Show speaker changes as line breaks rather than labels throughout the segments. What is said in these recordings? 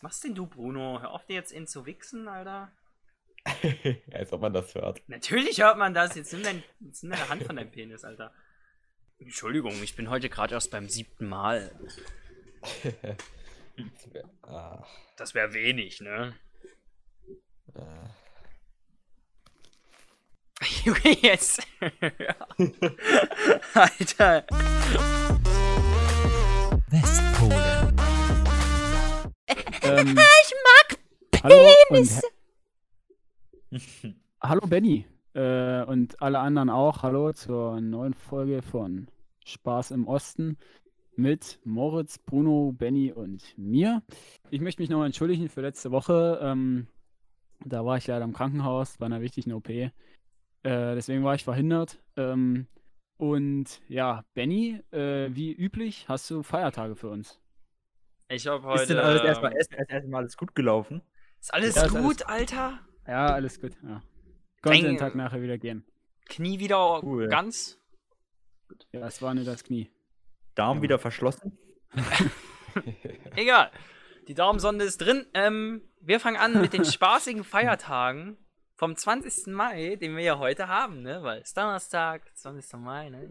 Was machst denn du, Bruno? Hör auf dir jetzt in zu wichsen, Alter.
Als ob man das hört.
Natürlich hört man das. Jetzt nimm, dein, jetzt nimm deine Hand von deinem Penis, Alter. Entschuldigung, ich bin heute gerade erst beim siebten Mal.
ah,
Das wäre wenig, ne?
äh.
Junge, jetzt. Alter.
Ähm,
Ich mag
hallo und he- hallo Benny äh, und alle anderen auch. Hallo zur neuen Folge von Spaß im Osten mit Moritz, Bruno, Benny und mir. Ich möchte mich nochmal entschuldigen für letzte Woche. Ähm, da war ich leider im Krankenhaus bei einer wichtigen OP. Äh, deswegen war ich verhindert. Ähm, und ja, Benny, äh, wie üblich, hast du Feiertage für uns?
Ich hab heute.
Ist denn alles erstmal
ähm,
erst, erst, erstmal alles gut gelaufen?
Ist alles
Ja, ist
gut, Alter?
Ja, alles gut. Ja. Konnte den Tag nachher wieder gehen.
Knie wieder
Cool.
ganz?
Ja, es war nur das Knie.
Darm
Ja.
wieder verschlossen?
Egal. Die Darmsonde ist drin. Ähm, wir fangen an mit den spaßigen Feiertagen vom 20. Mai, den wir ja heute haben, ne? Weil es Donnerstag, 20. Mai, ne?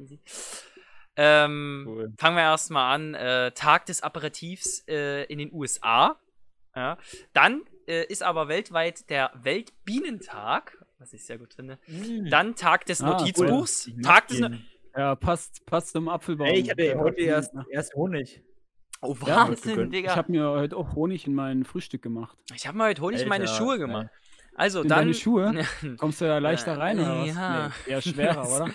Ähm,
Cool.
Fangen wir erstmal an. Äh, Tag des Aperitifs äh, in den USA. Ja. Dann äh, ist aber weltweit der Weltbienentag, was ich sehr gut finde. Dann Tag des
Ah,
Notizbuchs.
cool.
Tag des no
Ja, passt, passt zum Apfelbaum.
Ey, ich hatte heute erst,
Ja.
erst Honig.
Oh,
Ja,
Wahnsinn,
gegönnt.
Digga.
Ich habe mir heute auch Honig in mein Frühstück gemacht.
Ich habe mal heute Honig in meine
Alter,
Schuhe gemacht. Also
In
dann.
deine Schuhe? Kommst du da leichter rein oder was?
ja.
Nee, eher schwerer, oder?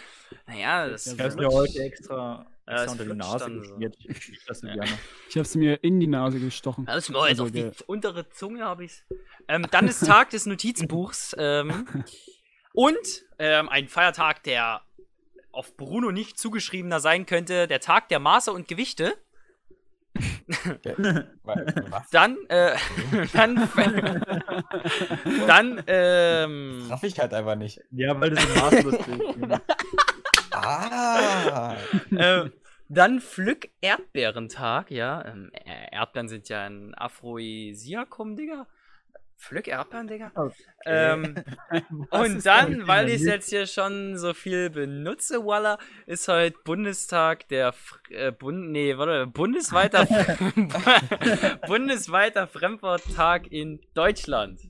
Naja, das
Ja,
Ich habe
das
mir heute extra,
Ja,
extra
es
unter die Nase geschmiert. Ich das so
Ja.
gerne.
Ich habe sie mir in die Nase gestochen.
Alles jetzt
Also
auf die untere Zunge habe ich's. Ähm, dann ist Tag des Notizbuchs. Ähm, und ähm, ein Feiertag, der auf Bruno nicht zugeschriebener sein könnte, der Tag der Maße und Gewichte. Dann, äh, dann, dann, ähm,
Raff ich halt einfach nicht.
Ja, weil du so maßlos bist.
Ah!
äh, dann Pflück Erdbeerentag, ja. Ähm, äh, Erdbeeren sind ja ein Aphrodisiakum, Digga. Pflück Erdbeeren, Digga. Ähm,
Was
und dann, weil ich es jetzt hier schon so viel benutze, Walla, ist heute Bundestag der Fr äh, Bund nee, warte, bundesweiter bundesweiter Fremdworttag in Deutschland.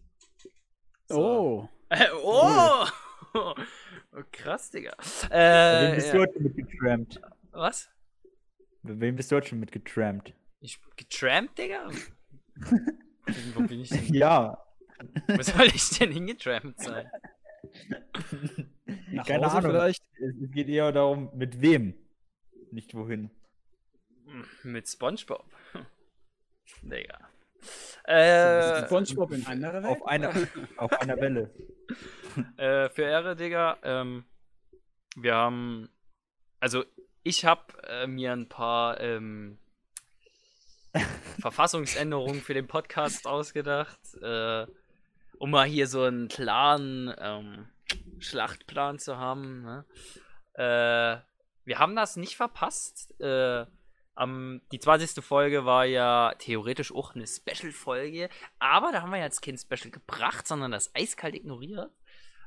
So.
Oh,
Äh, oh! oh! Krass, Digga.
Wem
Äh,
bist
ja.
du heute mitgetrampt?
Was?
Wem bist du heute schon mitgetrampt?
Ich getrampt, Digga? Wo bin ich denn?
Ja.
Wo soll ich denn hingetrampt sein?
nach
Keine
Hause
Ahnung.
vielleicht?
Es es geht eher darum, mit wem. Nicht wohin.
Mit Spongebob. Digga. Äh,
SpongeBob in anderer Welt?
Auf einer, auf einer Welle.
äh, für Ehre, Digga, ähm, wir haben, also ich habe äh, mir ein paar ähm, Verfassungsänderungen für den Podcast ausgedacht, äh, um mal hier so einen klaren ähm, Schlachtplan zu haben. Ne? Äh, wir haben das nicht verpasst. Äh, am, die 20. Folge war ja theoretisch auch eine Special-Folge, aber da haben wir jetzt kein Special gebracht, sondern das eiskalt ignoriert.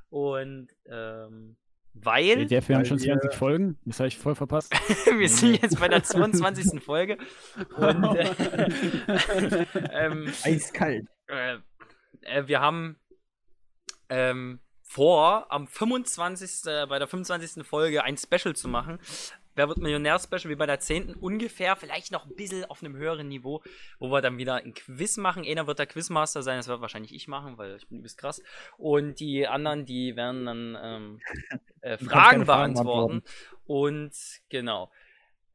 Und ähm, weil
Der wir haben
Weil
schon
wir-
20 Folgen. Das habe ich voll verpasst.
wir sind jetzt bei der 22. Folge und äh, ähm,
Eiskalt.
äh, äh, wir haben ähm, vor, am 25. bei der 25. Folge ein Special zu machen. Wer wird Millionär-Special wie bei der 10. ungefähr, vielleicht noch ein bisschen auf einem höheren Niveau, wo wir dann wieder ein Quiz machen. Einer wird der Quizmaster sein, das wird wahrscheinlich ich machen, weil ich bin übelst krass. Und die anderen, die werden dann ähm, äh, Fragen
keine Fragen
beantworten. Und genau.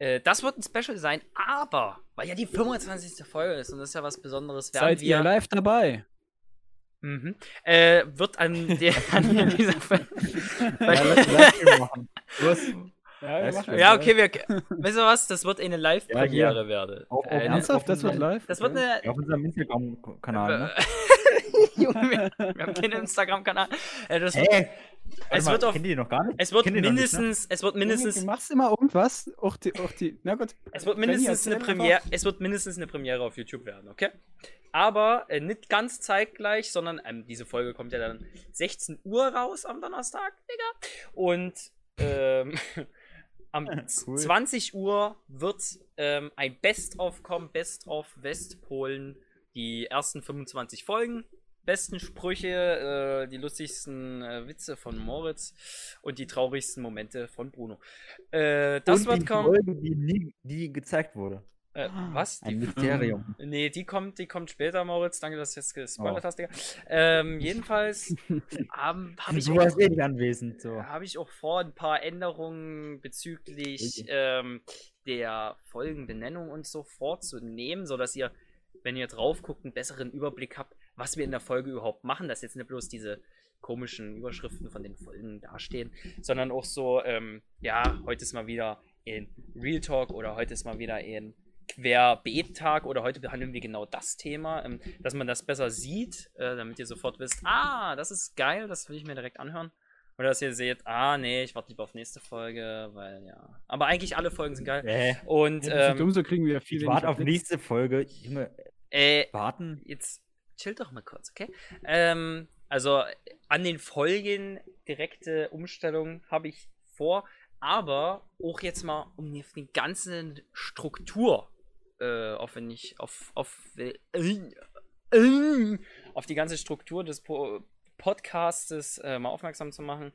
Äh, das wird ein Special sein, aber weil ja die 25. Folge ist und das ist ja was Besonderes, werden
Seid
wir
ihr live dabei?
Mhm. Äh, wird an, der, an dieser Folge.
Ja, lass, lass Du
Ja,
ja, okay, wir. Weißt du was? Das wird eine Live-Premiere
Ja,
werden.
Auf- auf
Äh,
Ernst?
Ernsthaft? Das wird live?
das wird eine.
ja, auf unserem Instagram-Kanal, ne?
Junge, wir, wir haben keinen Instagram-Kanal. Äh, das wird,
Hä?
es
mal,
wird auf.
Noch gar nicht?
Es wird
Kennt noch nicht, ne?
mindestens, es wird
Du
mindestens,
machst immer irgendwas. Auch die, auch die. Na gut.
es wird mindestens eine Premiere,
einfach.
es wird mindestens eine Premiere auf YouTube werden, okay? aber äh, nicht ganz zeitgleich, sondern ähm, diese Folge kommt ja dann 16 Uhr raus am Donnerstag, Digga. Und ähm, am
Cool.
20 Uhr wird ähm, ein Best-of kommen, Best-of Westpolen, die ersten 25 Folgen. Besten Sprüche, äh, die lustigsten äh, Witze von Moritz und die traurigsten Momente von Bruno. Äh, das
Und
wird
die
kommen.
Folge, die nie die gezeigt wurde.
Äh, was?
Ein
Die,
Mysterium.
nee, die kommt, die kommt später, Moritz. Danke, dass du jetzt gespoilert
Oh.
hast, Digga. Ähm, jedenfalls habe ich,
Du
auch-
eh anwesend. So.
habe ich auch vor, ein paar Änderungen bezüglich ähm, der Folgenbenennung und so vorzunehmen, sodass ihr, wenn ihr drauf guckt, einen besseren Überblick habt, was wir in der Folge überhaupt machen, dass jetzt nicht bloß diese komischen Überschriften von den Folgen dastehen, sondern auch so, ähm, ja, heute ist mal wieder in Real Talk oder heute ist mal wieder in Querbeet-Tag oder heute behandeln wir genau das Thema, ähm, dass man das besser sieht, äh, damit ihr sofort wisst, ah, das ist geil, das will ich mir direkt anhören. Oder dass ihr seht, ah, nee, ich warte lieber auf nächste Folge, weil ja. Aber eigentlich alle Folgen sind geil.
Äh,
Und,
Ja,
ähm,
dumm, so kriegen wir viel
ich
weniger
warte auf nächste Folge. Junge,
äh,
warten.
jetzt chill doch mal kurz, okay? Ähm, also an den Folgen direkte Umstellung habe ich vor, aber auch jetzt mal um die, die ganze Struktur, äh, auf wenn ich auf auf äh, äh, auf die ganze Struktur des po Podcastes äh, mal aufmerksam zu machen.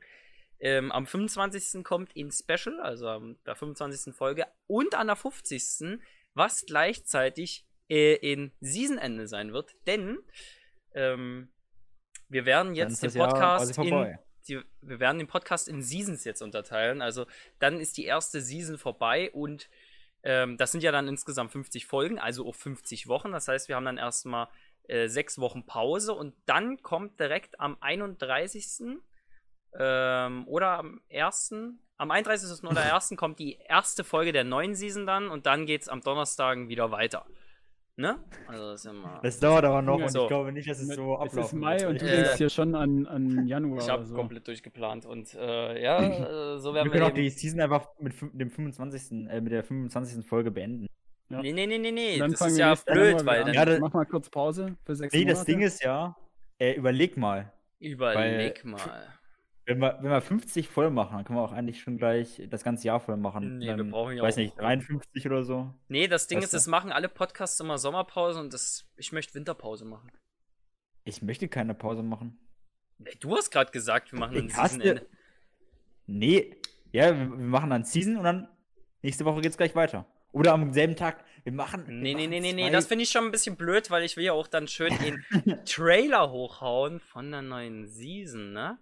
Ähm, am 25. kommt in Special, also am der 25. Folge und an der 50. was gleichzeitig äh, in Seasonende sein wird, denn ähm, wir werden jetzt den Podcast in die, wir werden den Podcast in Seasons jetzt unterteilen. Also dann ist die erste Season vorbei und ähm, das sind ja dann insgesamt 50 Folgen, also auch 50 Wochen. Das heißt, wir haben dann erstmal äh, sechs Wochen Pause und dann kommt direkt am 31. Ähm, oder am 1. Am 31. oder 1. kommt die erste Folge der neuen Season dann und dann geht es am Donnerstagen wieder weiter. Ne? Also das ist immer.
Das dauert aber noch
Ja,
und
so.
ich glaube nicht, dass es so
Es ist
ablaufen
Mai
wird.
und du
Äh,
denkst hier schon an, an Januar.
Ich habe
so.
komplett durchgeplant und äh, ja, äh, so werden
Wir
wir.
können auch die Season einfach mit dem 25. Äh, mit der 25. Folge beenden.
Ja.
Nee, nee, nee, nee, nee.
Dann
Das ist ja blöd, weil dann
Ja, das-
Mach mal kurz Pause für sechs
Nee,
Monate.
das Ding ist ja, äh, überleg mal,
überleg
weil-
mal.
Wenn wir, wenn wir 50 voll machen, dann können wir auch eigentlich schon gleich das ganze Jahr voll machen.
Nee, wir
dann,
brauchen ja
weiß
auch-
nicht, 53 oder so.
Nee, das Ding
Weißt
ist,
du?
es machen alle Podcasts immer Sommerpause und das, ich möchte Winterpause machen.
Ich möchte keine Pause machen.
Nee, Du hast gerade gesagt, wir machen ein
Ich hasse-
Seasonende.
Nee, ja, wir, wir machen dann Season und dann nächste Woche geht's gleich weiter. Oder am selben Tag. Wir machen. wir
Nee, nee, nee, nee, nee, das finde ich schon ein bisschen blöd, weil ich will ja auch dann schön den Trailer hochhauen von der neuen Season, ne?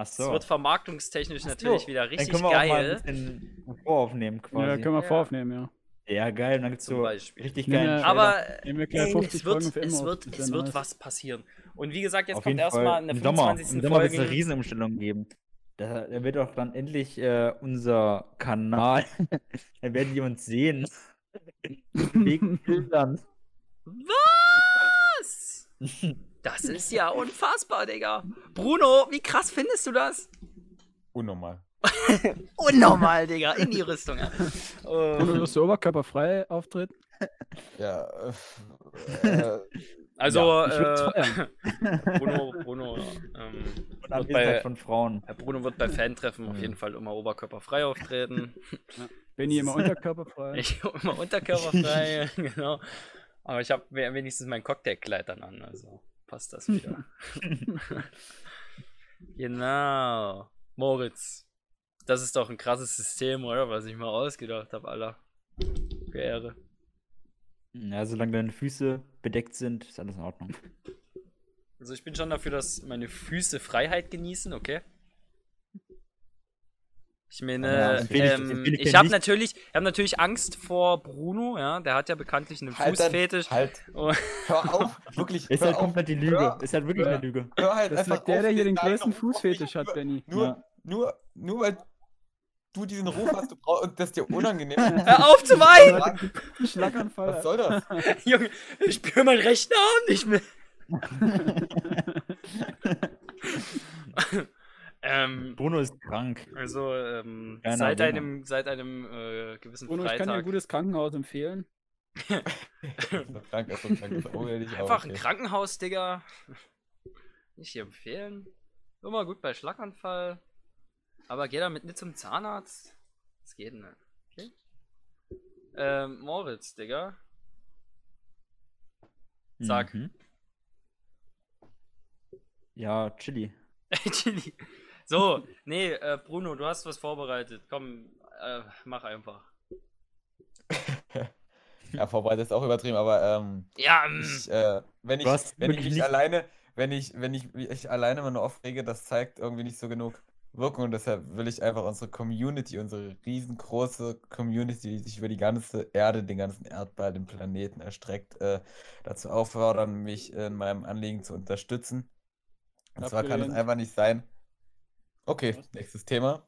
Ach
Das
so.
wird vermarktungstechnisch
Ach so,
natürlich wieder
Dann
richtig
können wir auch mal
geil.
ein bisschen voraufnehmen quasi.
Ja, können wir
Ja.
voraufnehmen, ja.
Ja, geil. Dann gibt's
Zum
so
Beispiel.
richtig
nee,
Trailer.
Aber
Nehmen wir gleich
ey,
50
es wird, es wird, es
ja
wird was passieren. Und wie gesagt, jetzt
Auf
kommt erstmal eine
im Sommer.
25.
Im Sommer wird es eine. Riesenumstellung geben. Da, da wird auch dann endlich äh, unser Kanal, da werden die uns sehen. Wegen Bildern.
Was? Das ist ja unfassbar, Digga. Bruno, wie krass findest du das?
Unnormal.
Unnormal, Digga. In die Rüstung. Ja.
Bruno,
Äh,
wirst du oberkörperfrei auftreten?
Ja, äh, äh,
also,
Ich würd's
äh. Bruno, Bruno, ähm,
Und
wird bei,
von Frauen.
Herr Bruno wird bei Fantreffen auf jeden Fall immer oberkörperfrei auftreten.
Benny immer unterkörperfrei.
Ich immer unterkörperfrei, genau. Aber ich habe wenigstens mein Cocktailkleid dann an, also passt das wieder. genau. Moritz. Das ist doch ein krasses System, oder? Was ich mal ausgedacht habe, Alter. Für Ehre.
Ja, solange deine Füße bedeckt sind, ist alles in Ordnung.
Also ich bin schon dafür, dass meine Füße Freiheit genießen, okay? Ich meine,
Ja,
ähm,
ich
ich habe natürlich, ich hab natürlich Angst vor Bruno, ja, der hat ja bekanntlich einen
halt,
Fußfetisch.
halt.
Oh.
Hör auf, wirklich.
Ist halt
auf,
komplett die Lüge.
Hör,
Ist halt wirklich
hör-
eine Lüge.
hör halt
Das sagt der, der hier den größten Fußfetisch hat, Benny.
Nur,
Ja.
nur, nur weil du diesen Ruf hast du brauch, und das dir unangenehm ist.
Hör auf zu weinen!
Schlaganfall.
Was soll das?
Junge, ich spüre meinen rechten Arm nicht mehr. Ähm,
Bruno ist krank.
also, ähm, seit einem, seit einem äh, gewissen
Bruno, ich kann dir ein
Freitag.
gutes Krankenhaus empfehlen.
ist so krank, ist so krank, ist auch ehrlich, aber
Einfach ein. Krankenhaus, Digga. Nicht hier empfehlen. Immer gut bei Schlaganfall. Aber geh damit nicht zum Zahnarzt. Das geht nicht. Okay? Ähm, Moritz, Digga. Sag.
Mhm. Ja, Chili.
Chili. So, nee, äh, Bruno, du hast was vorbereitet. Komm, äh, mach einfach.
Ja, vorbereitet ist auch übertrieben, aber ähm,
Ja, ähm,
ich, äh, wenn ich, wenn ich mich
nicht-
alleine, wenn ich, wenn ich mich alleine mal nur aufrege, das zeigt irgendwie nicht so genug Wirkung und deshalb will ich einfach unsere Community, unsere riesengroße Community, die sich über die ganze Erde, den ganzen Erdball, den Planeten erstreckt, äh, dazu auffordern, mich in meinem Anliegen zu unterstützen. Und zwar kann es einfach nicht sein. Okay, nächstes Thema.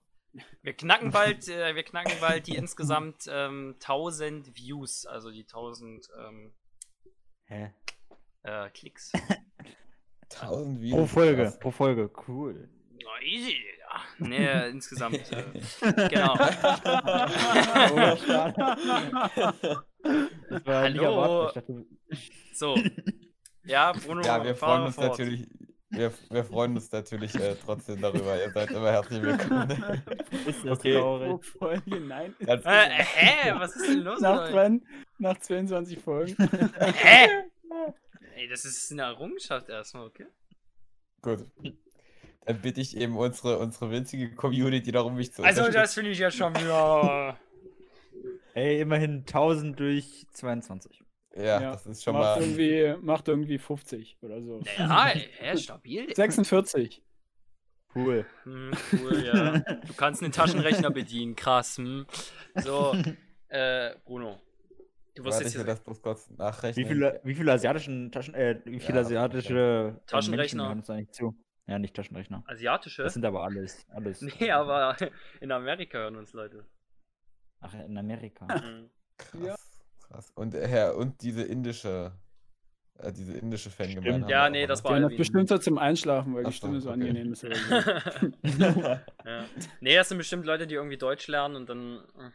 wir knacken bald, äh, wir knacken bald die insgesamt ähm, 1000 Views, also die 1000 ähm,
Hä?
äh, Klicks.
1000
Pro
Videos.
Folge,
krass.
pro Folge, cool.
Na, easy, Digga. Nee, insgesamt. Äh, genau.
Das war nicht
Hallo.
erwartet. Ich dachte,
So. Ja, Bruno,
Ja, wir
fahren
freuen uns
fort.
natürlich, wir, wir freuen uns natürlich äh, trotzdem darüber. Ihr seid immer herzlich willkommen.
ist das
Okay.
Traurig.
Folge, nein.
Äh, hä? Was ist denn los
Nach, dran, nach 22 Folgen.
Hä? Ey, das ist eine Errungenschaft erstmal, okay?
gut. Dann bitte ich eben unsere, unsere winzige Community darum, mich zu
Also, das finde ich ja schon wieder.
Ey, immerhin 1000 durch 22.
Ja,
Ja,
das ist schon
macht,
mal.
irgendwie, macht irgendwie 50 oder so.
Ja, hä, stabil.
46.
Cool.
Hm, cool, ja. Du kannst einen Taschenrechner bedienen, krass. Hm. So, äh, Bruno. Du wirst jetzt hier.
das bloß kurz nachrechnen.
Wie viele, wie viele asiatischen Taschen, äh, wie viele
Ja,
asiatische äh,
Taschenrechner.
Hören uns eigentlich zu? Ja, nicht Taschenrechner.
Asiatische?
Das sind aber alles, alles.
Nee, aber in Amerika hören uns Leute.
Ach, in Amerika.
Hm.
Krass,
Ja.
Krass. Und, äh, Herr, und diese indische, äh, diese indische Fangemeinde.
Stimmt.
Ja, nee,
auch,
das war
haben das bestimmt so zum Einschlafen, weil
Ach
die Stimme so
okay.
angenehm ist. Oder so.
ja. Nee, das sind bestimmt Leute, die irgendwie Deutsch lernen und dann. äh,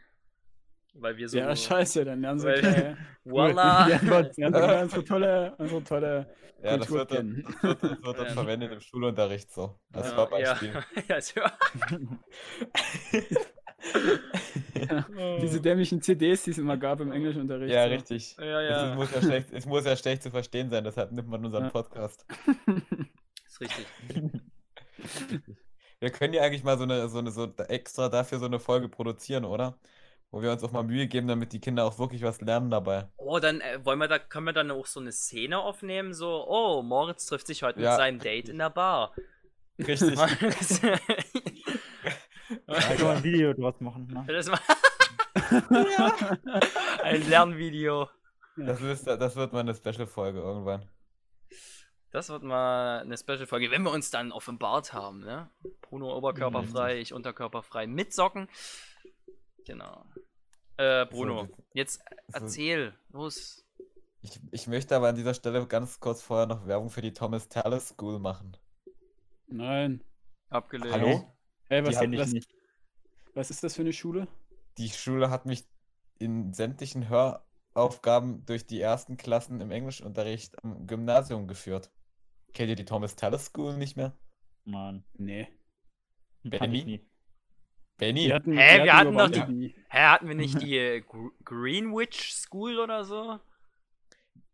Weil wir so.
Ja, scheiße, dann lernen sie
Weil-. Voila!
Ja, unsere tolle, unsere tolle
Ja, das wird, dann, das wird, das wird dann
Ja.
verwendet im Schulunterricht so. Als
ja,
Vorbeispiel.
ja, ja,
Diese dämlichen CDs, die es immer gab im Englischunterricht.
Ja,
so.
richtig.
Ja,
Es,
ja.
muss ja schlecht, es muss ja schlecht zu verstehen sein, deshalb nimmt man unseren
Ja.
Podcast.
Ist richtig.
Wir können ja eigentlich mal so eine, so eine, so extra dafür so eine Folge produzieren, oder? Wo wir uns auch mal Mühe geben, damit die Kinder auch wirklich was lernen dabei.
Oh, dann äh, wollen wir da, können wir dann auch so eine Szene aufnehmen, so, oh, Moritz trifft sich heute mit
Ja.
seinem Date in der Bar.
Richtig.
das
Da kann man ein Video draus machen. Ne?
war ein Lernvideo.
Das, ist, das wird mal eine Special-Folge irgendwann.
Das wird mal eine Special-Folge, wenn wir uns dann offenbart haben, ne? Bruno oberkörperfrei, ich unterkörperfrei mit Socken. Genau. Äh, Bruno, jetzt erzähl, los.
Ich, ich möchte aber an dieser Stelle ganz kurz vorher noch Werbung für die Thomas Tallis School machen.
Nein.
Abgelehnt.
Hallo?
Hey,
Die
was,
kenn ich
was,
nicht.
Was ist das für eine Schule?
Die Schule hat mich in sämtlichen Höraufgaben durch die ersten Klassen im Englischunterricht am Gymnasium geführt. Kennt ihr die Thomas Tallis School nicht mehr?
Mann.
Nee.
Benny?
Nie.
Benny?
Die hatten,
Hä,
die
wir hatten doch
nie-
Hä, hatten wir nicht die äh, Gr Greenwich School oder so?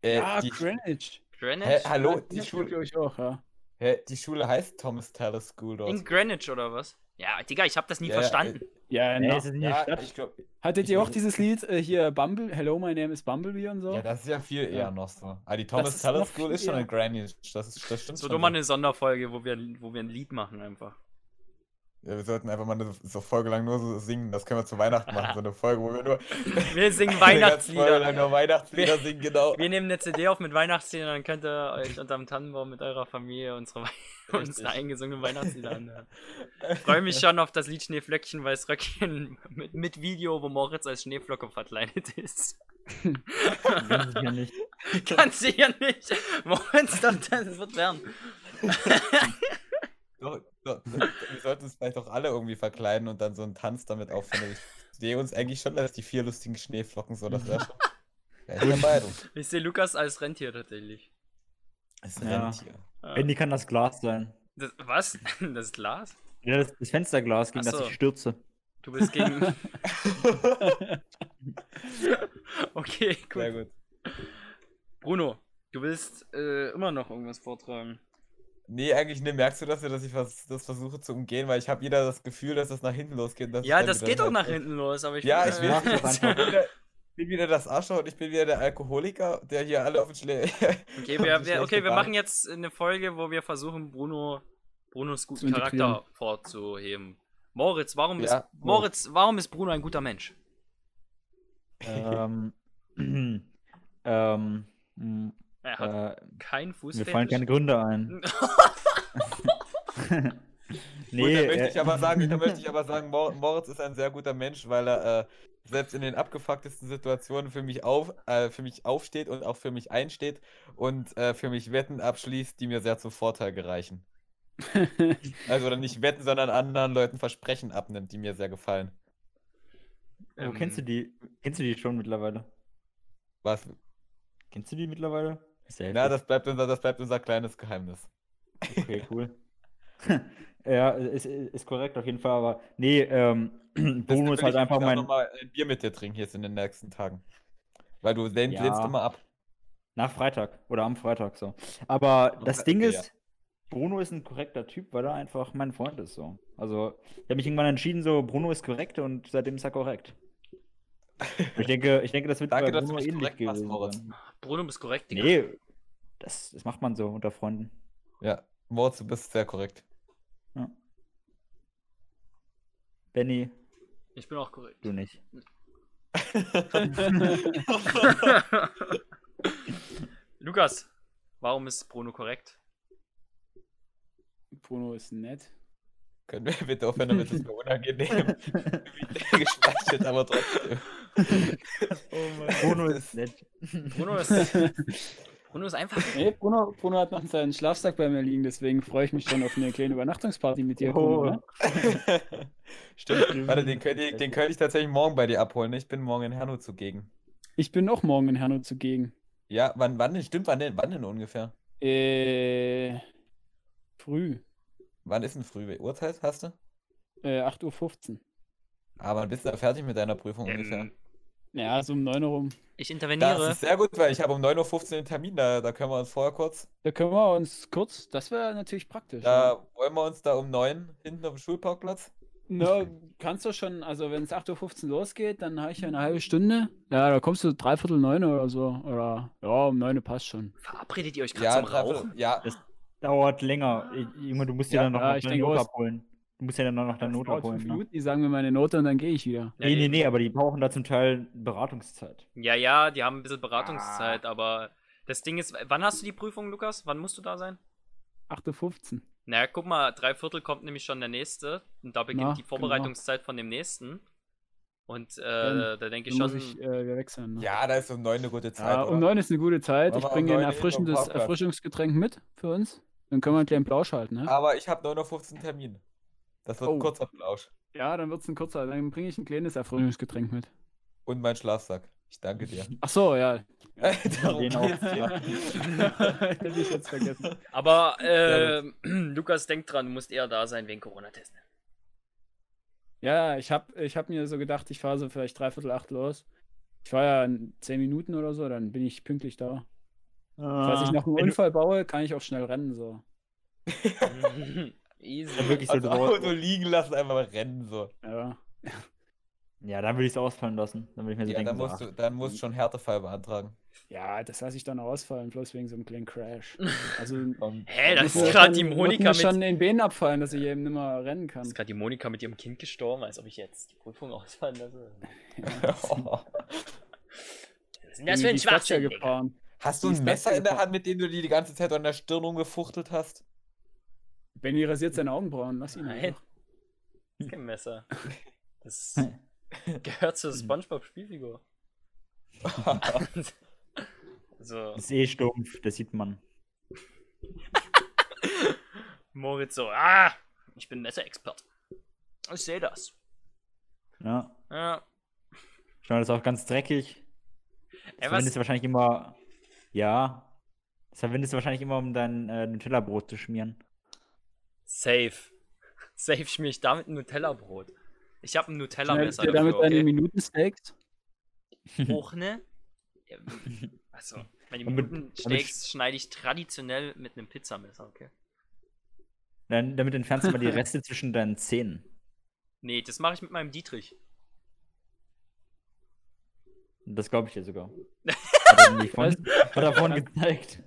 Äh,
Ja,
die,
Greenwich.
Greenwich?
Hä, hallo?
Ja,
Die Schule,
auch, ja.
hä, die Schule heißt Thomas Tallis School dort.
In Greenwich oder was? Ja, Digga, ich hab das nie
Ja, ja,
verstanden.
Ja,
Nee,
na,
ist das nicht
Ja, ich glaube,
Hattet
ich
ihr auch
glaub-
dieses Lied äh, hier Bumble, Hello, my name is Bumblebee und so?
ja, das ist ja viel eher
Ja.
noch so. Aber die Thomas
noch
School ist schon
eher.
in Greenwich. Das, ist, das stimmt
doch mal
so.
eine Sonderfolge, wo wir, wo wir ein Lied machen einfach.
Ja, wir sollten einfach mal eine so Folge lang nur so singen. Das können wir zu Weihnachten machen. So eine Folge, wo wir nur
Wir singen
Folge lang
Weihnachtslieder.
nur Weihnachtslieder singen, genau.
Wir nehmen eine CD auf mit Weihnachtsliedern, dann könnt ihr euch unterm Tannenbaum mit eurer Familie unsere, unsere eingesungenen Weihnachtslieder anhören. Ich freue mich schon auf das Lied Schneeflöckchen Weiß Röckchen mit, mit Video, wo Moritz als Schneeflocke verkleidet ist.
Ganz sicher nicht.
Ganz sicher nicht. Moritz, das, wird werden.
Doch, doch, doch, wir sollten uns vielleicht auch alle irgendwie verkleiden und dann so einen Tanz damit aufführen. Ich sehe uns eigentlich schon als die vier lustigen Schneeflocken, so das schon. Ich
sehe Lukas als Rentier tatsächlich.
Rennt hier.
Ja.
Benny kann das Glas sein.
Das, was? Das Glas?
Ja, das, das Fensterglas, gegen
Ach
das
so.
ich stürze.
Du bist gegen. okay,
Sehr
gut.
gut.
Bruno, du willst äh, immer noch irgendwas vortragen.
Nee, eigentlich ne, merkst du das, ja, dass ich vers das versuche zu umgehen, weil ich habe wieder das Gefühl, dass das nach hinten losgeht.
Ja, das geht doch
halt-
nach hinten los, aber ich
Ja,
bin,
ich will
äh.
Ich bin wieder, bin wieder das Arschloch und ich bin wieder der Alkoholiker, der hier alle auf den Schle
Okay, wir, wir, okay, wir machen jetzt eine Folge, wo wir versuchen, Bruno, Brunos guten. Charakter vorzuheben. Moritz, warum ist
Ja,
Moritz, warum ist Bruno ein guter Mensch?
ähm, ähm, mh,
Er hat
äh,
keinen
mir
Fußfetisch.
fallen keine Gründe ein.
Gut, da möchte
äh,
ich aber sagen, da möchte ich aber sagen, Mor Moritz ist ein sehr guter Mensch, weil er äh, selbst in den abgefucktesten Situationen für mich auf, äh, für mich aufsteht und auch für mich einsteht und äh, für mich Wetten abschließt, die mir sehr zum Vorteil gereichen. Also oder nicht Wetten, sondern anderen Leuten Versprechen abnimmt, die mir sehr gefallen.
Wo kennst du
Ähm,
die? Kennst du die schon mittlerweile?
Was?
Kennst du die mittlerweile? Ist ja
das bleibt unser, das bleibt unser kleines Geheimnis.
Okay, cool. ja, ist, ist korrekt auf jeden Fall, aber nee, ähm, Bruno ist halt
ich
einfach mein.
noch mal ein Bier mit dir trinken jetzt in den nächsten Tagen. Weil du den
Ja.
lehnst immer ab.
Nach Freitag oder am Freitag so. Aber das Ding ist, Bruno ist ein korrekter Typ, weil er einfach mein Freund ist so. Also, ich habe mich irgendwann entschieden, so Bruno ist korrekt und seitdem ist er korrekt. Ich denke, ich denke, das wird
Danke,
bei
dass du
Bruno
mich
ähnlich gewesen.
Bruno bist korrekt, Digga.
Nee, das, das macht man so unter Freunden.
Ja, Moritz, du bist sehr korrekt.
Benny,
Ich bin auch korrekt.
du nicht.
Lukas, warum ist Bruno korrekt?
Bruno ist nett.
Können wir bitte aufhören, damit es mir unangenehm gespeichert, aber trotzdem.
Bruno ist nett.
Bruno ist, Bruno ist einfach.
Nee, Bruno, Bruno hat noch seinen Schlafsack bei mir liegen, deswegen freue ich mich schon auf eine kleine Übernachtungsparty mit dir. Bruno,
Oh.
ne?
Stimmt. Warte, den könnte ich, den könnte ich tatsächlich morgen bei dir abholen. ne? Ich bin morgen in Herno zugegen.
Ich bin auch morgen in Herno zugegen.
Ja, wann, wann denn? Stimmt, wann denn, wann denn ungefähr?
Äh, früh.
Wann ist denn früh? Uhrzeit hast du?
Äh, 8.15 Uhr.
Aber wann bist du da fertig mit deiner Prüfung ungefähr?
Ähm,
Ja, so um 9 Uhr rum.
ich
Das
interveniere.
ist sehr gut, weil ich habe um 9.15 Uhr den Termin, da, da können wir uns vorher kurz.
Da können wir uns kurz, das wäre natürlich praktisch.
Da wollen wir uns da um 9 hinten auf dem Schulparkplatz.
Na, kannst du schon, also wenn es 8.15 Uhr losgeht, dann habe ich ja eine halbe Stunde. Ja, da kommst du dreiviertel neun oder so. Oder ja, um 9 Uhr passt schon.
Verabredet ihr euch gerade
Ja,
zum
dreiviertel-
Rauchen?
ja.
Das dauert länger. Junge, du musst dir
Ja,
dann noch,
ja,
noch
ich
deine
es-
abholen. Du musst ja dann noch deine
fünf
abholen. Ne?
Minuten, die sagen mir meine Note und dann gehe ich wieder.
Ja,
Nee, nee, nee, aber die brauchen da zum Teil Beratungszeit.
Ja, ja, die haben ein bisschen Beratungszeit, aber das Ding ist, wann hast du die Prüfung, Lukas? Wann musst du da sein?
8.15 Uhr.
Naja, guck mal, drei Viertel kommt nämlich schon der nächste und da beginnt
Na,
die Vorbereitungszeit von dem nächsten. Und äh, da denke ich schon,
muss ich äh, sein. Ne?
Ja, da ist um 9 eine gute Zeit.
Ja, um? 9 ist eine gute Zeit.
Wollen
Ich
um
bringe ein
9 hinten auf dem
erfrischendes? Erfrischungsgetränk mit für uns. Dann können wir einen kleinen Plausch halten. Ne?
Aber ich habe 9.15 Uhr Termin. Das wird
Oh.
ein kurzer Plausch.
Ja, dann wird es ein kurzer. Dann bringe ich ein kleines Erfrischungsgetränk mit.
Und mein Schlafsack. Ich danke dir.
Ach so, ja.
Den auch.
Hätte ich jetzt vergessen.
aber äh, Lukas, denk dran, du musst eher da sein wegen Corona-Testen.
Ja, ich habe ich hab mir so gedacht, ich fahre so vielleicht dreiviertel acht los. Ich fahre ja in 10 Minuten oder so, dann bin ich pünktlich da. Falls ich noch einen
Ah, Wenn du-
Unfall baue, kann ich auch schnell rennen. So.
Easy.
Dann wirklich so
Also. Auto liegen lassen, einfach mal rennen so.
Ja.
Ja, dann würde ich es ausfallen lassen. Dann würde ich mir so
Ja,
denken,
dann musst
so,
du, dann musst du schon Härtefall beantragen.
ja, das lasse ich dann ausfallen, bloß wegen so einem kleinen Crash. Also,
Hä, das ist gerade die Monika mit.
schon den Beinen abfallen, dass ich eben nicht mehr rennen kann.
ist gerade die Monika mit ihrem Kind gestorben, als ob ich jetzt die Prüfung ausfallen lasse. Was ist denn das für
Die-
ein
die ist Dacia
Schwachsinn, Digga?
gefahren.
Hast du ein Messer in der. Hand, mit dem du die die ganze Zeit an der Stirn rumgefuchtelt hast?
Benny rasiert seine Augenbrauen, lass ihn
Nein. Das ist kein Messer. Das gehört zur Spongebob-Spielfigur. so,
ist eh stumpf, das sieht man.
Moritz so, ah, ich bin Messerexperte. Ich sehe das.
Ja.
Ja.
Schau, das ist auch ganz dreckig.
Ey,
Das
was?
verwendest du wahrscheinlich immer. Ja. Das verwendest du wahrscheinlich immer, um dein äh, Nutella-Brot zu schmieren.
Safe. Safe schmier ich damit ein Nutella-Brot. Ich habe ein
Schneidest
Nutella-Messer
dir damit
dafür,
deine
okay?
Minutensteaks?
Hoch, ne? Ja, Also, meine
Und mit-
Minutensteaks schneide ich traditionell mit einem Pizzamesser, okay?
Dann, damit entfernst du mal die Reste zwischen deinen Zähnen.
Nee, das mache ich mit meinem Dietrich.
Das glaube ich dir sogar. Hat er, von, hat er vorhin gezeigt.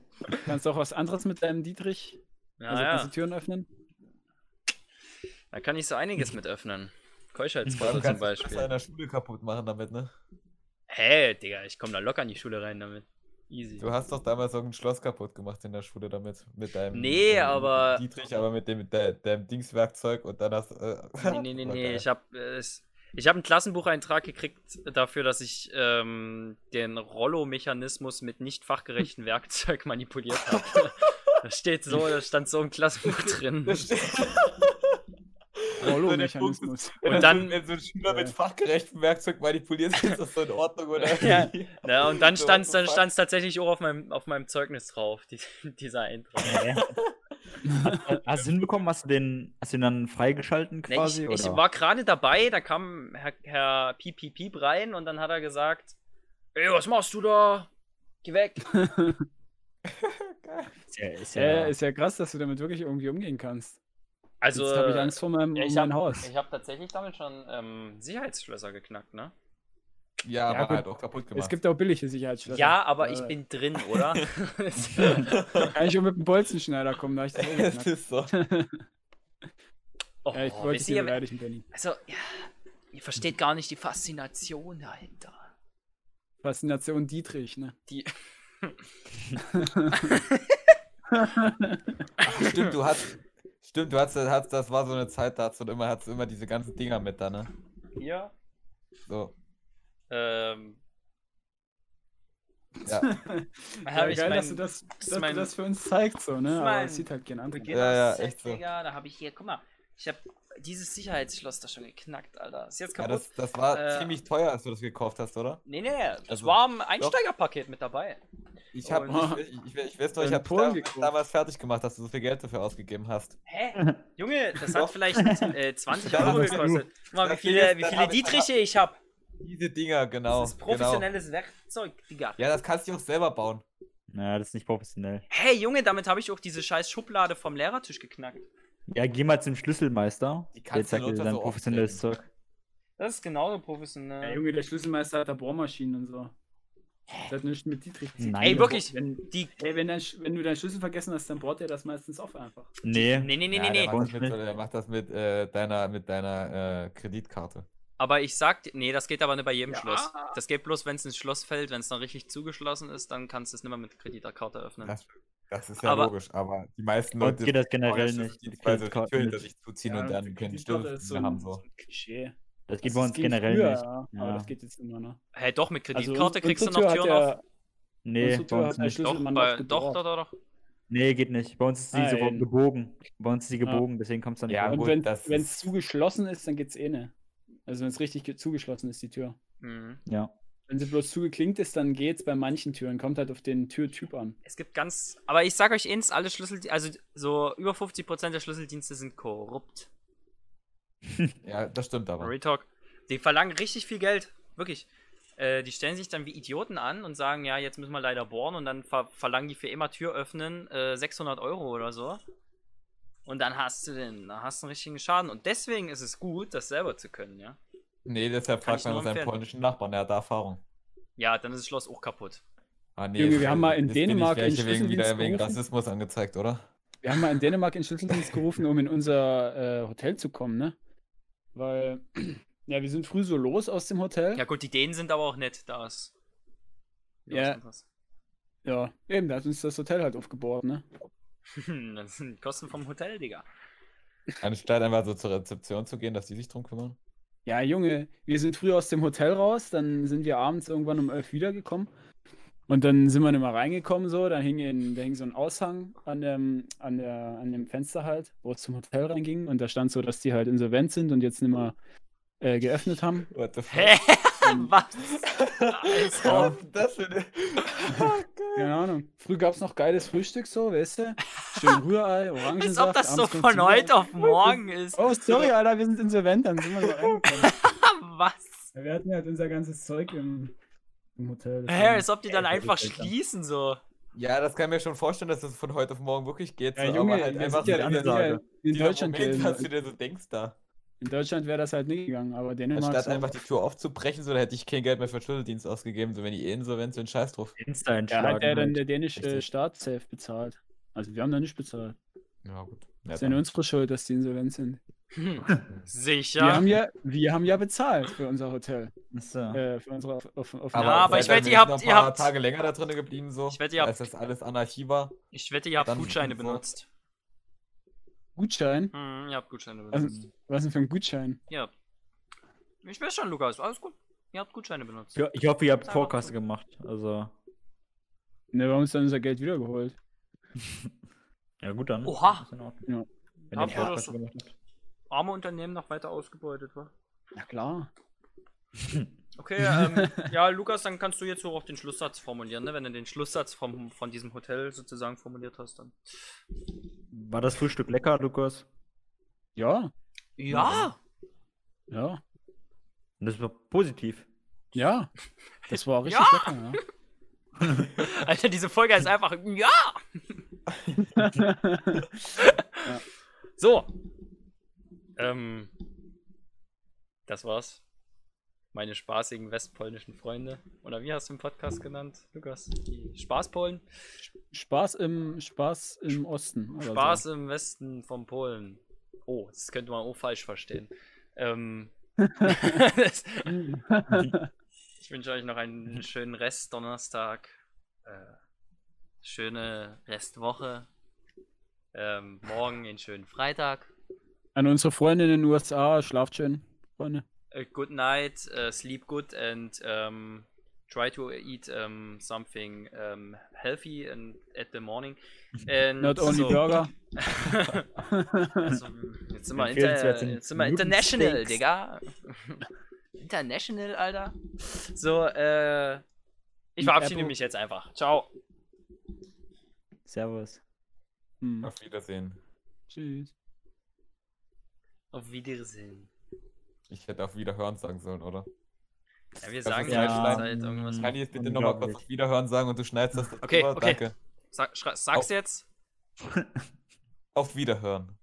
Kannst du auch was anderes mit deinem Dietrich?
Ja,
also kannst
ja.
du Türen öffnen?
Da kann ich so einiges mit öffnen. Keuschheitsfeuer zum
kannst du
Beispiel.
in der Schule kaputt machen damit, ne?
Hä, Digga, ich komme da locker in die Schule rein damit. Easy.
Du hast doch damals irgendein Schloss kaputt gemacht in der Schule damit. Mit deinem
Nee,
ähm,
aber-
Dietrich, aber mit dem, de, deinem Dingswerkzeug und dann hast äh,
Nee, nee, nee, nee. Ich habe es. Ich habe einen Klassenbucheintrag gekriegt dafür, dass ich ähm, den Rollo-Mechanismus mit nicht fachgerechten Werkzeug manipuliert habe. das steht so, das stand so im Klassenbuch drin.
Rollo-Mechanismus.
Wenn
Und
so-
dann-
Wenn so ein Schüler mit fachgerechtem Werkzeug manipuliert, ist das so in Ordnung, oder?
Ja. Ja, und dann stand es
the
dann stand's tatsächlich auch auf meinem, auf meinem Zeugnis drauf, die, dieser Eintrag.
Hast du hinbekommen? Hast du den, hast du ihn dann freigeschalten
Nee,
quasi?
ich, ich
oder?
war gerade dabei, da kam Herr, Herr Piep, Piep, Piep rein und dann hat er gesagt: Ey, was machst du da? Geh weg.
Ist ja, ist
Ja,
ja,
ist ja krass, dass du damit wirklich irgendwie umgehen kannst.
Also,
Jetzt habe ich Angst vor meinem,
ja,
um
ich
mein
habe
Haus.
hab tatsächlich damit schon ähm, Sicherheitsschlösser geknackt, ne?
Ja,
Ja,
aber
gut.
halt auch kaputt gemacht.
Es gibt auch billige Sicherheitsschlösser.
Ja, aber ich
Äh,
bin drin, oder?
Kann ich auch mit dem Bolzenschneider kommen, da ich das geknackt.
ist so.
oh,
Ja, ich wollte dich
ihr,
beleidigen, Benny.
also, ja, ihr versteht gar nicht die Faszination dahinter.
Faszination Dietrich, ne?
Die,
Stimmt, du hast. Stimmt, du hast, hast, das war so eine Zeit, da hast du immer, hast du immer diese ganzen Dinger mit da, ne?
hier,
So.
Ähm,
Ja.
Ja,
habe ich
geil,
mein,
dass du das, dass
mein-
du das für uns zeigst, so, ne?
ist
Aber
mein
es sieht halt kein anderer.
Beginner
Ja, ja,
Set,
echt so.
Digga, da habe ich hier, guck mal, ich habe dieses Sicherheitsschloss da schon geknackt, Alter. Ist jetzt
ja
kaputt?
das, das war
Äh,
ziemlich teuer, als du das gekauft hast, oder?
nee, nee, nee, das
Also,
war im Einsteigerpaket mit dabei.
Ich hab,
Und-
ich, ich, ich, ich weiß noch, ich hab da, damals fertig gemacht, dass du so viel Geld dafür ausgegeben hast.
Hä? Junge, das hat
Doch.
vielleicht äh, 20
Ja,
Euro gekostet. Guck mal, wie viele, wie viele
hab ich-
Dietriche ich habe.
Diese Dinger, genau.
Das ist
genau.
professionelles Werkzeug, Digga.
Ja, das kannst du auch selber bauen.
ja, das ist nicht professionell.
Hey, Junge, damit habe ich auch diese scheiß Schublade vom Lehrertisch geknackt.
Ja, geh mal zum Schlüsselmeister.
Die
Der
kannst du
zeigt dir dann
so
professionelles Zeug.
Das ist genauso professionell.
Ja, Junge, der Schlüsselmeister hat da Bohrmaschinen und so. Das hat nichts mit Dietrich zu tun.
Nein.
Ey, wirklich,
Wenn,
die.
ey, wenn, dein, wenn du deinen Schlüssel vergessen hast, dann bohrt er das meistens auf einfach.
Nee.
Nee, nee, nee,
Ja,
nee,
der
nee.
Macht mit, der macht das mit äh, deiner, mit deiner äh, Kreditkarte.
Aber ich sag, dir- nee, das geht aber nicht bei jedem
Ja.
Schloss. Das geht bloß, wenn es ins Schloss fällt, wenn es dann richtig zugeschlossen ist, dann kannst du es nicht mehr mit Kreditkarte öffnen.
Das, das ist ja
Aber-
logisch, aber die meisten Leute
geht das generell nicht.
Sie die
nicht.
sich zuziehen
Ja,
und dann
die
können Schlüssel
ist so
haben. So.
Klischee.
Das geht bei uns generell
früher,
nicht.
Ja,
Ja.
aber das geht jetzt immer noch.
Hä, doch, mit
Also,
Kreditkarte
uns-
kriegst du noch
Tür
Türen auf.
ja-
Nee, bei uns nicht.
Doch, bei, doch, doch, doch, doch.
Nee, geht nicht. Bei uns ist die so gebogen. Bei uns ist die
Ja.
gebogen, deswegen kommst du nicht
Ja.
Und wenn
das
es zugeschlossen ist, dann geht's eh nicht. Also wenn es richtig ge- zugeschlossen ist, die Tür.
Mhm.
Ja.
Wenn sie bloß zugeklinkt ist, dann geht's bei manchen Türen. Kommt halt auf den Türtyp an.
Es gibt ganz. Aber ich sag euch eins, alle Schlüssel, also so über 50% der Schlüsseldienste sind korrupt.
Ja, das stimmt aber.
Retalk. Die verlangen richtig viel Geld. Wirklich. Äh, die stellen sich dann wie Idioten an und sagen, ja, jetzt müssen wir leider bohren und dann ver verlangen die für immer Tür öffnen äh, 600 Euro oder so. Und dann hast du den, dann hast du einen richtigen Schaden. Und deswegen ist es gut, das selber zu können, ja.
Nee, deshalb fragt man seinen polnischen Nachbarn, der hat da Erfahrung.
Ja, dann ist das Schloss auch kaputt.
Ah, nee,
Junge, wir haben mal in Dänemark einen
wegen, wieder
Schlüsseldienst
wegen
gerufen.
Rassismus angezeigt, oder?
Wir haben mal in Dänemark in Schlüsseldienst gerufen, um in unser äh, Hotel zu kommen, ne? Weil, ja, wir sind früh so los aus dem Hotel.
Ja gut, die Dänen sind aber auch nett, da ist.
Ja. Ja, eben, da hat uns das Hotel halt aufgebohrt, ne?
das sind Kosten vom Hotel, Digga.
Anstatt einfach so zur Rezeption zu gehen, dass die sich drum kümmern.
Ja, Junge, wir sind früh aus dem Hotel raus, dann sind wir abends irgendwann um elf wiedergekommen. Und dann sind wir nicht mehr reingekommen, so. Dann hing, in, da hing so ein Aushang an dem, an, der, an dem Fenster halt, wo es zum Hotel reinging. Und da stand so, dass die halt insolvent sind und jetzt nicht mehr äh, geöffnet haben.
What the fuck?
Was? Als
Was das für eine.
Keine Ahnung. Früh gab es noch geiles Frühstück so, weißt du? Schön Rührei,
Als
Orangensaft.
ob das so von heute auf morgen ist.
Oh, sorry, Alter, wir sind insolvent, dann sind wir so reingekommen.
Was?
Ja, Wir hatten halt unser ganzes Zeug im, im Hotel.
Hä,
deswegen-
als ob die dann einfach schließen so.
Ja, das kann ich mir schon vorstellen, dass das von heute auf morgen wirklich geht.
Ja,
so,
Junge,
aber halt einfach
ja, in
dieser
Deutschland
Moment, was du dir so denkst da.
In Deutschland wäre das halt nicht gegangen, aber Dänemark.
Anstatt einfach die Tür aufzubrechen, so, da hätte ich kein Geld mehr für den Schlüsseldienst ausgegeben, so wenn die eh insolvent sind, scheiß drauf.
Insta
Ja, hat ja dann
halt.
der dänische
Richtig.
Staat safe bezahlt. Also wir haben da nicht bezahlt.
Ja, gut. Ja,
Das ist ja unsere Schuld, dass die insolvent sind.
Hm.
Wir,
Sicher.
haben ja, wir haben ja bezahlt für unser Hotel.
So.
Äh, für unsere auf, auf, auf
aber,
Ja, aber ich wette, ihr habt- ihr
paar
habt-
Tage länger da drin geblieben, so.
Ich wette, ihr habt-
Als das alles Anarchie war.
Ich wette, ihr habt Gutscheine
so.
benutzt.
Gutschein.
Hm, ihr habt Gutscheine benutzt.
was denn für ein Gutschein?
Ja. Ich weiß schon, Lukas. Alles gut. Ihr habt Gutscheine benutzt.
Ja, ich hoffe, ihr habt
Ist
Vorkasse
so.
gemacht. Also.
Ne, wir haben uns dann unser Geld wiedergeholt.
Ja, gut dann.
Oha.
Ist.
Ja.
Wenn
Habt
ihr
das-
gemacht habt.
Arme Unternehmen noch weiter ausgebeutet, wa?
Na klar.
Okay, ähm, ja, Lukas, dann kannst du jetzt auch den Schlusssatz formulieren, ne? Wenn du den Schlusssatz vom, von diesem Hotel sozusagen formuliert hast, dann.
War das Frühstück lecker, Lukas?
Ja,
Ja!
ja,
Und das war positiv.
ja. Das war richtig
Ja!
lecker,
Alter, diese Folge ist einfach. Ja!
ja.
So. Ähm. Das war's. Meine spaßigen westpolnischen Freunde. Oder wie hast du den Podcast genannt, Lukas? Die Spaßpolen?
Spaß im Spaß im Osten.
Spaß
So.
im Westen von Polen. Oh, das könnte man auch falsch verstehen. Ähm, ich wünsche euch noch einen schönen Rest Donnerstag. Äh, schöne Restwoche. Ähm, morgen einen schönen Freitag.
An unsere Freunde in den USA, schlaft schön, Freunde.
Uh, good night, uh, sleep good, and um, try to eat um, something um, healthy and at the morning. And
Not only
so-
Burger.
also, jetzt sind wir, inter, jetzt sind wir international,
Nudelsteaks.
Digga. international, Alter. So, äh, ich verabschiede mich jetzt einfach. Ciao.
Servus.
Hm.
Auf Wiedersehen.
Tschüss.
Auf Wiedersehen.
Ich hätte auf Wiederhören sagen sollen, oder?
Ja, wir sagen ja seit irgendwas.
Kann ich jetzt bitte nochmal kurz auf Wiederhören sagen und du schneidest das?
Okay, okay.
Danke.
Sag, sag's
Auf-
jetzt.
Auf Wiederhören.